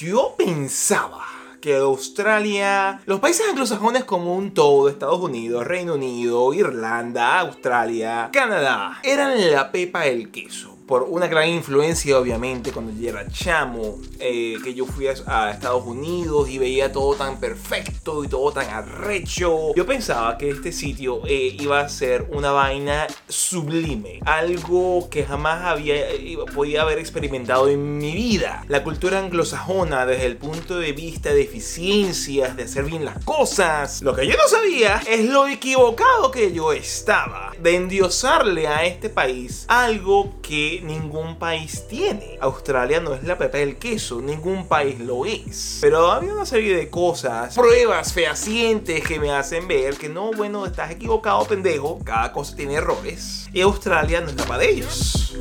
Yo pensaba que Australia, los países anglosajones como un todo, Estados Unidos, Reino Unido, Irlanda, Australia, Canadá, eran la pepa del queso por una gran influencia, obviamente, cuando yo era chamo, eh, que yo fui a, Estados Unidos y veía todo tan perfecto y todo tan arrecho. Yo pensaba que este sitio eh, iba a ser una vaina sublime, algo que jamás había eh, podía haber experimentado en mi vida. La cultura anglosajona, desde el punto de vista de eficiencias, de hacer bien las cosas. Lo que yo no sabía es lo equivocado que yo estaba de endiosarle a este país algo que ningún país tiene. Australia no es la pepa del queso, ningún país lo es. Pero había una serie de cosas, pruebas fehacientes que me hacen ver que no, bueno, estás equivocado, pendejo. Cada cosa tiene errores. Y Australia no es capaz de ellos.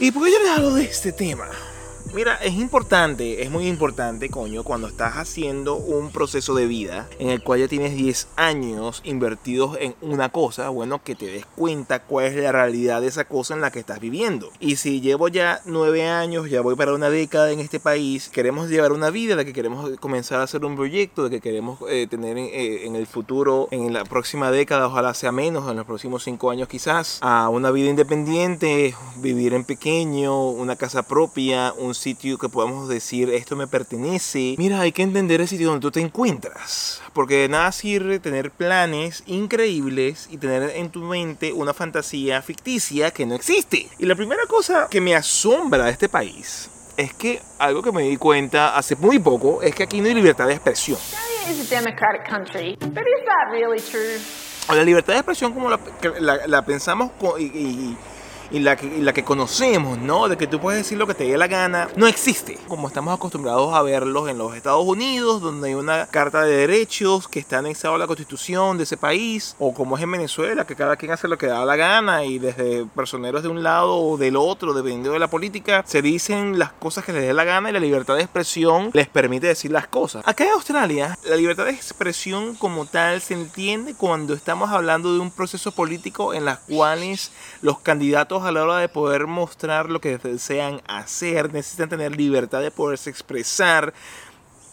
¿Y por qué yo les hablo de este tema? Mira, es importante, es muy importante, coño, cuando estás haciendo un proceso de vida en el cual ya tienes 10 años invertidos en una cosa, bueno, que te des cuenta cuál es la realidad de esa cosa en la que estás viviendo. Y si llevo ya 9 años, ya voy para una década en este país, queremos llevar una vida de que queremos comenzar a hacer un proyecto, de que queremos eh, tener eh, en el futuro, en la próxima década, ojalá sea menos, en los próximos 5 años quizás, a una vida independiente, vivir en pequeño, una casa propia, un sitio que podamos decir esto me pertenece. Mira, hay que entender el sitio donde tú te encuentras. Porque de nada sirve tener planes increíbles y tener en tu mente una fantasía ficticia que no existe. Y la primera cosa que me asombra de este país es que algo que me di cuenta hace muy poco es que aquí no hay libertad de expresión. O la libertad de expresión como la, pensamos y y la que, la que conocemos, ¿no? De que tú puedes decir lo que te dé la gana, no existe. Como estamos acostumbrados a verlos en los Estados Unidos, donde hay una carta de derechos que está anexada a la constitución de ese país, o como es en Venezuela, que cada quien hace lo que da la gana y desde personeros de un lado o del otro, dependiendo de la política, se dicen las cosas que les dé la gana y la libertad de expresión les permite decir las cosas. Acá en Australia, la libertad de expresión como tal se entiende cuando estamos hablando de un proceso político en las cuales los candidatos a la hora de poder mostrar lo que desean hacer, necesitan tener libertad de poderse expresar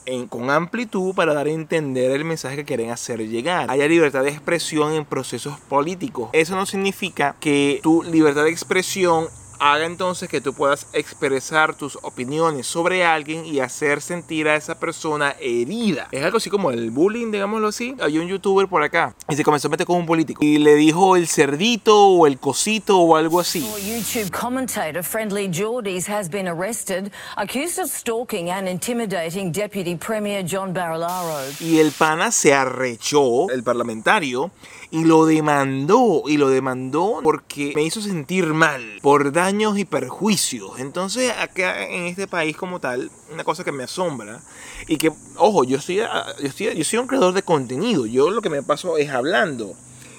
en, con amplitud para dar a entender el mensaje que quieren hacer llegar. Haya libertad de expresión en procesos políticos. Eso no significa que tu libertad de expresión haga entonces que tú puedas expresar tus opiniones sobre alguien y hacer sentir a esa persona herida. Es algo así como el bullying, digámoslo así. Hay un youtuber por acá y se comenzó a meter con un político y le dijo el cerdito o el cosito o algo así. YouTube commentator Friendly Geordies has been arrested accused of stalking and intimidating Deputy Premier John Barilaro. Y el pana se arrechó, el parlamentario, y lo demandó y lo demandó porque me hizo sentir mal por daños y perjuicios. Entonces acá en este país como tal, una cosa que me asombra y que, ojo, yo soy, yo yo soy un creador de contenido, yo lo que me paso es hablando.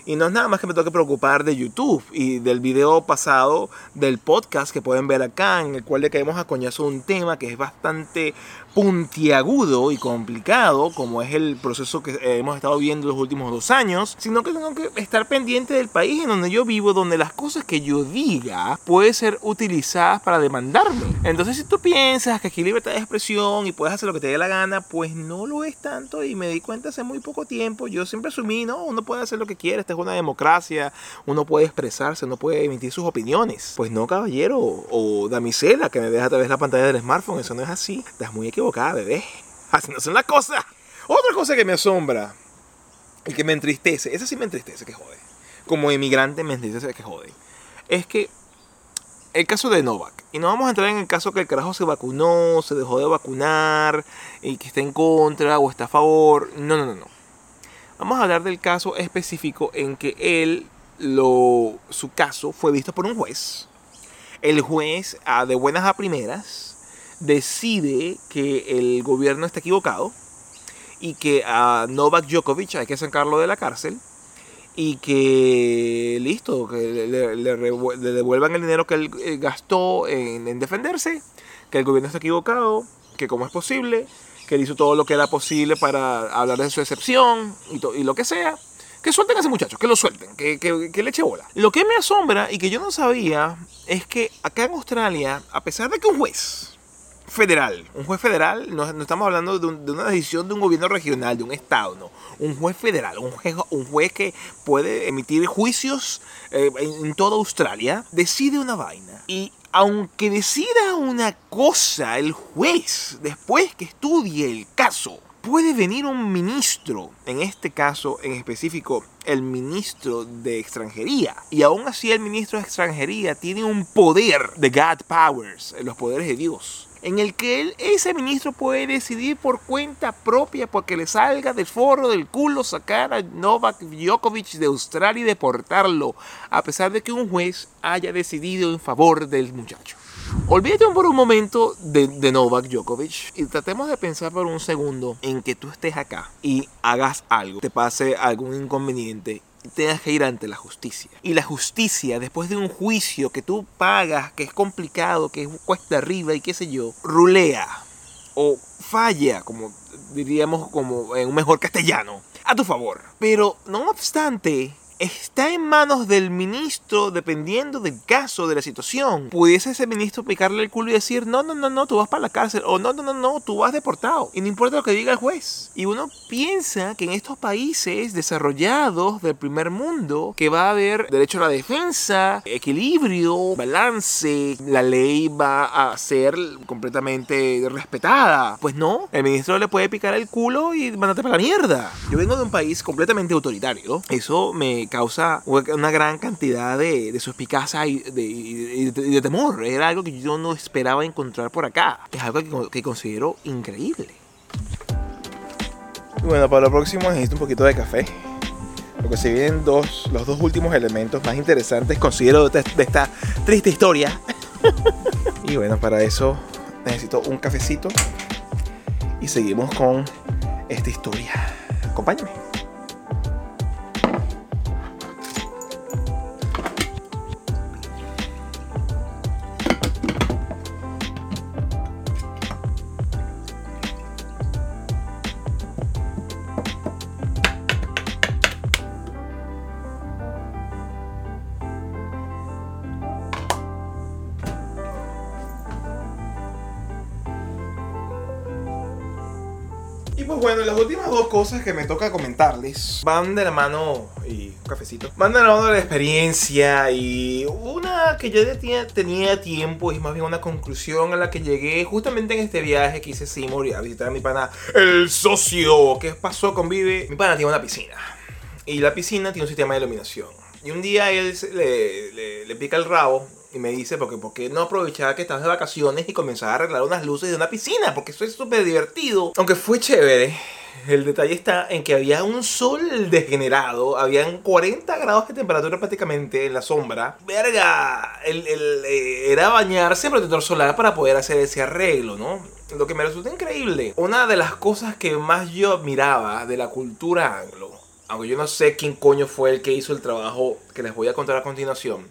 Y no es nada más que me tengo que preocupar de YouTube y del video pasado del podcast que pueden ver acá, en el cual le caemos a coñazo un tema que es bastante puntiagudo y complicado, como es el proceso que hemos estado viendo los últimos dos años, sino que tengo que estar pendiente del país en donde yo vivo, donde las cosas que yo diga pueden ser utilizadas para demandarme. Entonces, si tú piensas que aquí hay libertad de expresión y puedes hacer lo que te dé la gana, pues no lo es tanto y me di cuenta hace muy poco tiempo. Yo siempre asumí, no, uno puede hacer lo que quiera, esta es una democracia, uno puede expresarse, uno puede emitir sus opiniones. Pues no, caballero o damisela que me deja a través de la pantalla del smartphone, eso no es así. Estás muy equivocada, bebé. Así no son las cosas. Otra cosa que me asombra y que me entristece, esa sí me entristece que jode. Como inmigrante me entristece que jode. Es que el caso de Novak, y no vamos a entrar en el caso que el carajo se vacunó, se dejó de vacunar, y que está en contra o está a favor. No, no, no, no. Vamos a hablar del caso específico en que él, su caso fue visto por un juez. El juez, de buenas a primeras, decide que el gobierno está equivocado y que a Novak Djokovic hay que sacarlo de la cárcel y que listo, que le, devuelvan el dinero que él eh, gastó en, defenderse, que el gobierno está equivocado que cómo es posible, que él hizo todo lo que era posible para hablar de su excepción y, lo que sea. Que suelten a ese muchacho, que lo suelten, que, que, le eche bola. Lo que me asombra y que yo no sabía es que acá en Australia, a pesar de que un juez federal, un juez federal, no, estamos hablando de, un, de, una decisión de un gobierno regional, de un estado, no, un juez federal, un juez, un juez que puede emitir juicios eh, en, en toda Australia, decide una vaina. Y aunque decida una cosa el juez después que estudie el caso, puede venir un ministro, en este caso en específico el ministro de extranjería, y aún así el ministro de extranjería tiene un poder de God Powers, los poderes de Dios en el que ese ministro puede decidir por cuenta propia, porque le salga del foro del culo sacar a Novak Djokovic de Australia y deportarlo, a pesar de que un juez haya decidido en favor del muchacho. Olvídate por un momento de, de, Novak Djokovic y tratemos de pensar por un segundo en que tú estés acá y hagas algo, te pase algún inconveniente tengas que ir ante la justicia. Y la justicia, después de un juicio que tú pagas, que es complicado, que es cuesta arriba y qué sé yo, rulea o falla, como diríamos como en un mejor castellano, a tu favor. Pero no obstante, está en manos del ministro, dependiendo del caso, de la situación. Pudiese ese ministro picarle el culo y decir, no, no, no, no, tú vas para la cárcel, o no, no, no, no, tú vas deportado. Y no importa lo que diga el juez. Y uno piensa que en estos países desarrollados del primer mundo, que va a haber derecho a la defensa, equilibrio, balance, la ley va a ser completamente respetada. Pues no, el ministro le puede picar el culo y mandarte para la mierda. Yo vengo de un país completamente autoritario. Eso me causa una gran cantidad de, de suspicacia y de, y, de, y de, temor. Era algo que yo no esperaba encontrar por acá. Es algo que, que considero increíble. Bueno, para lo próximo necesito un poquito de café. Porque se vienen dos, los dos últimos elementos más interesantes, considero, de, de esta triste historia. y bueno, para eso necesito un cafecito. Y seguimos con esta historia. Acompáñame. Bueno, las últimas dos cosas que me toca comentarles van de la mano, y un cafecito, van de la mano de la experiencia y una que yo tenía, tenía tiempo y más bien una conclusión a la que llegué justamente en este viaje que hice Seymour a visitar a mi pana, el socio. ¿Qué pasó con Vive? Mi pana tiene una piscina y la piscina tiene un sistema de iluminación. Y un día él le, le, le pica el rabo y me dice, porque ¿por qué no aprovechar que estás de vacaciones y comenzar a arreglar unas luces de una piscina? Porque eso es súper divertido. Aunque fue chévere, el detalle está en que había un sol degenerado, habían 40 grados de temperatura prácticamente en la sombra. Verga, el, el, eh, era bañarse en protector solar para poder hacer ese arreglo, ¿no? Lo que me resulta increíble. Una de las cosas que más yo admiraba de la cultura anglo, aunque yo no sé quién coño fue el que hizo el trabajo que les voy a contar a continuación,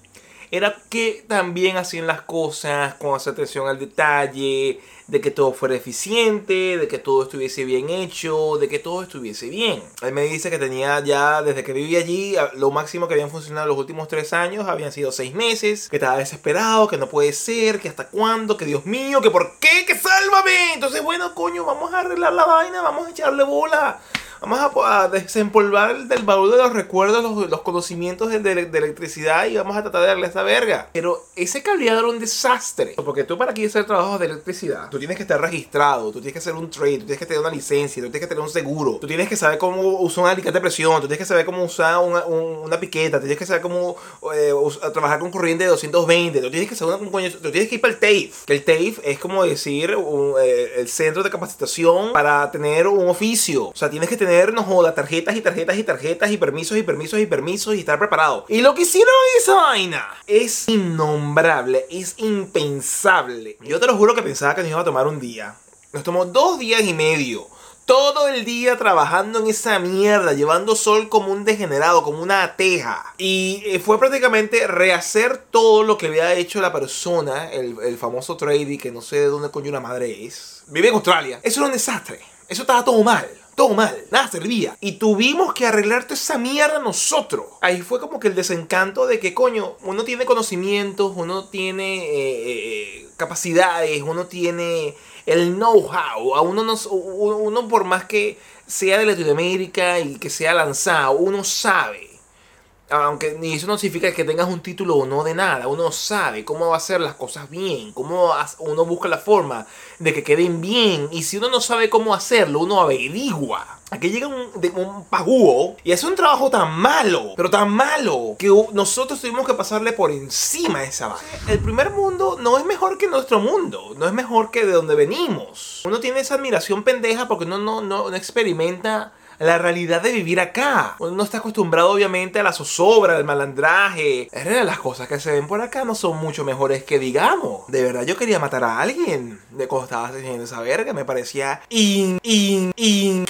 era que también hacían las cosas con esa atención al detalle, de que todo fuera eficiente, de que todo estuviese bien hecho, de que todo estuviese bien. Él me dice que tenía ya, desde que vivía allí, lo máximo que habían funcionado los últimos tres años habían sido seis meses, que estaba desesperado, que no puede ser, que hasta cuándo, que Dios mío, que por qué, que sálvame. Entonces, bueno, coño, vamos a arreglar la vaina, vamos a echarle bola. Vamos a, a, desempolvar del baúl de los recuerdos los, los conocimientos de, de, de, electricidad y vamos a tratar de darle esta verga. Pero ese cableado era un desastre. Porque tú para aquí hacer trabajos de electricidad, tú tienes que estar registrado, tú tienes que hacer un trade, tú tienes que tener una licencia, tú tienes que tener un seguro, tú tienes que saber cómo usar un alicate de presión, tú tienes que saber cómo usar una, un, una piqueta, tú tienes que saber cómo eh, trabajar con corriente de 220, tú tienes que saber un coño, tú tienes que ir para el TAFE. Que el TAFE es como decir un, eh, el centro de capacitación para tener un oficio. O sea, tienes que tener tener, no joda, tarjetas y tarjetas y tarjetas y permisos y permisos y permisos y estar preparado. Y lo que hicieron esa vaina es innombrable, es impensable. Yo te lo juro que pensaba que nos iba a tomar un día. Nos tomó dos días y medio todo el día trabajando en esa mierda, llevando sol como un degenerado, como una teja. Y eh, fue prácticamente rehacer todo lo que había hecho la persona, el, el famoso Trady, que no sé de dónde coño una madre es. Vive en Australia. Eso era un desastre. Eso estaba todo mal todo mal, nada servía. Y tuvimos que arreglar toda esa mierda nosotros. Ahí fue como que el desencanto de que, coño, uno tiene conocimientos, uno tiene eh, eh, capacidades, uno tiene el know-how. A uno, no, uno, por más que sea de Latinoamérica y que sea lanzado, uno sabe aunque ni eso no significa que tengas un título o no de nada, uno sabe cómo va a hacer las cosas bien, cómo uno busca la forma de que queden bien, y si uno no sabe cómo hacerlo, uno averigua. Aquí llega un, un pajúo y hace un trabajo tan malo, pero tan malo, que nosotros tuvimos que pasarle por encima de esa vaina. El primer mundo no es mejor que nuestro mundo, no es mejor que de donde venimos. Uno tiene esa admiración pendeja porque uno no, no, no experimenta la realidad de vivir acá. Uno no está acostumbrado obviamente a la zozobra, al malandraje. Es las cosas que se ven por acá no son mucho mejores que digamos. De verdad yo quería matar a alguien de cómo estaba haciendo esa verga. Me parecía increíble.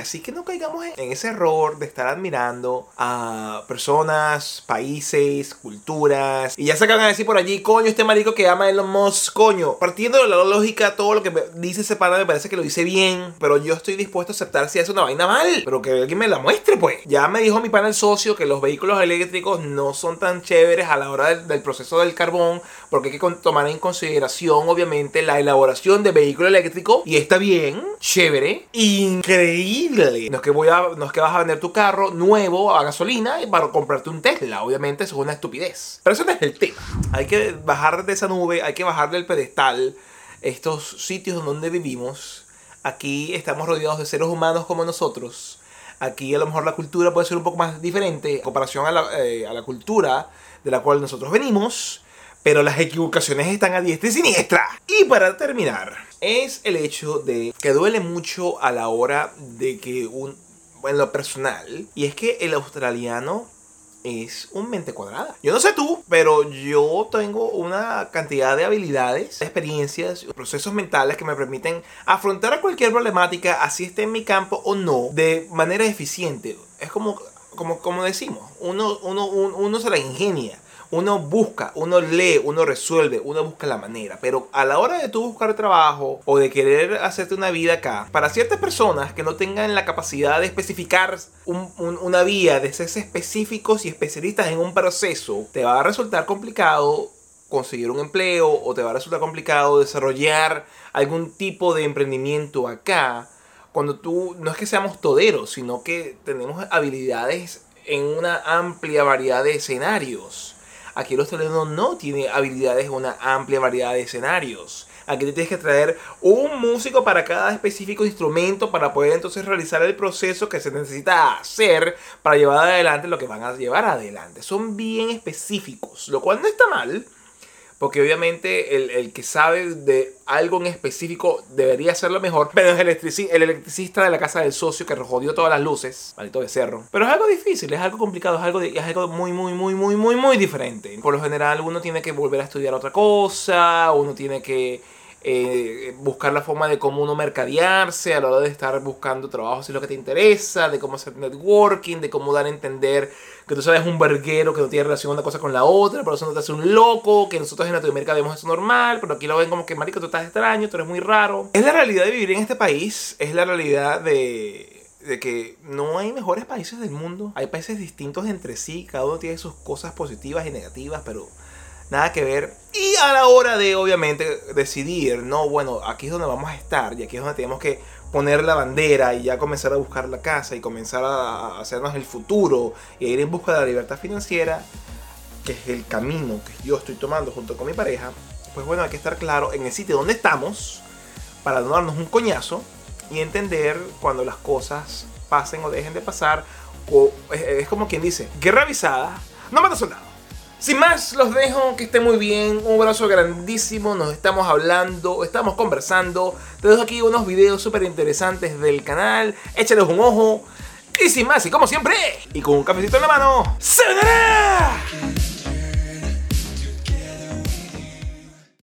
Así que no caigamos en ese error de estar admirando a personas, países, culturas. Y ya se acaban de decir por allí, coño, este marico que ama a Elon Musk, coño. Partiendo de la lógica, todo lo que dice ese pana me parece que lo dice bien. Pero yo estoy dispuesto a aceptar si una vaina mal, pero que alguien me la muestre, pues. Ya me dijo mi panel socio que los vehículos eléctricos no son tan chéveres a la hora del, proceso del carbón, porque hay que tomar en consideración, obviamente, la elaboración de vehículo eléctrico. Y está bien, chévere, increíble. No es que voy a, no es que vas a vender tu carro nuevo a gasolina para comprarte un Tesla. Obviamente, eso es una estupidez. Pero eso no es el tema. Hay que bajar de esa nube, hay que bajar del pedestal estos sitios donde vivimos Aquí estamos rodeados de seres humanos como nosotros. Aquí a lo mejor la cultura puede ser un poco más diferente en comparación a la, eh, a la cultura de la cual nosotros venimos. Pero las equivocaciones están a diestra y siniestra. Y para terminar, es el hecho de que duele mucho a la hora de que un... En lo personal, y es que el australiano es un mente cuadrada. Yo no sé tú, pero yo tengo una cantidad de habilidades, experiencias, procesos mentales que me permiten afrontar a cualquier problemática, así esté en mi campo o no, de manera eficiente. Es como, como, como decimos, uno, uno, uno se la ingenia uno busca, uno lee, uno resuelve, uno busca la manera. Pero a la hora de tú buscar trabajo o de querer hacerte una vida acá, para ciertas personas que no tengan la capacidad de especificar una vía, de ser específicos y especialistas en un proceso, te va a resultar complicado conseguir un empleo o te va a resultar complicado desarrollar algún tipo de emprendimiento acá. Cuando tú, no es que seamos toderos, sino que tenemos habilidades en una amplia variedad de escenarios. Aquí el australiano no tiene habilidades en una amplia variedad de escenarios. Aquí te tienes que traer un músico para cada específico instrumento para poder entonces realizar el proceso que se necesita hacer para llevar adelante lo que van a llevar adelante. Son bien específicos, lo cual no está mal porque obviamente el, que sabe de algo en específico debería hacerlo mejor, pero es el, electricista de la casa del socio que jodió todas las luces, maldito cerro. Pero es algo difícil, es algo complicado, es algo, es algo muy, muy, muy, muy, muy, muy diferente. Por lo general uno tiene que volver a estudiar otra cosa, uno tiene que eh, buscar la forma de cómo uno mercadearse a la hora de estar buscando trabajo si es lo que te interesa, de cómo hacer networking, de cómo dar a entender que tú sabes un verguero que no tiene relación una cosa con la otra, pero eso no te hace un loco, que nosotros en Latinoamérica vemos eso normal, pero aquí lo ven como que marico, tú estás extraño, tú eres muy raro. Es la realidad de vivir en este país, es la realidad de de que no hay mejores países del mundo. Hay países distintos entre sí, cada uno tiene sus cosas positivas y negativas, pero nada que ver. Y a la hora de, obviamente, decidir, no, bueno, aquí es donde vamos a estar y aquí es donde tenemos que poner la bandera y ya comenzar a buscar la casa y comenzar a hacernos el futuro y ir en busca de la libertad financiera, que es el camino que yo estoy tomando junto con mi pareja, pues bueno, hay que estar claro en el sitio donde estamos para no darnos un coñazo y entender cuando las cosas pasen o dejen de pasar. es como quien dice, guerra avisada, no mata soldado. Sin más, los dejo, que estén muy bien, un abrazo grandísimo, nos estamos hablando, estamos conversando, te dejo aquí unos videos súper interesantes del canal, échales un ojo, y sin más, y como siempre, y con un cafecito en la mano, ¡se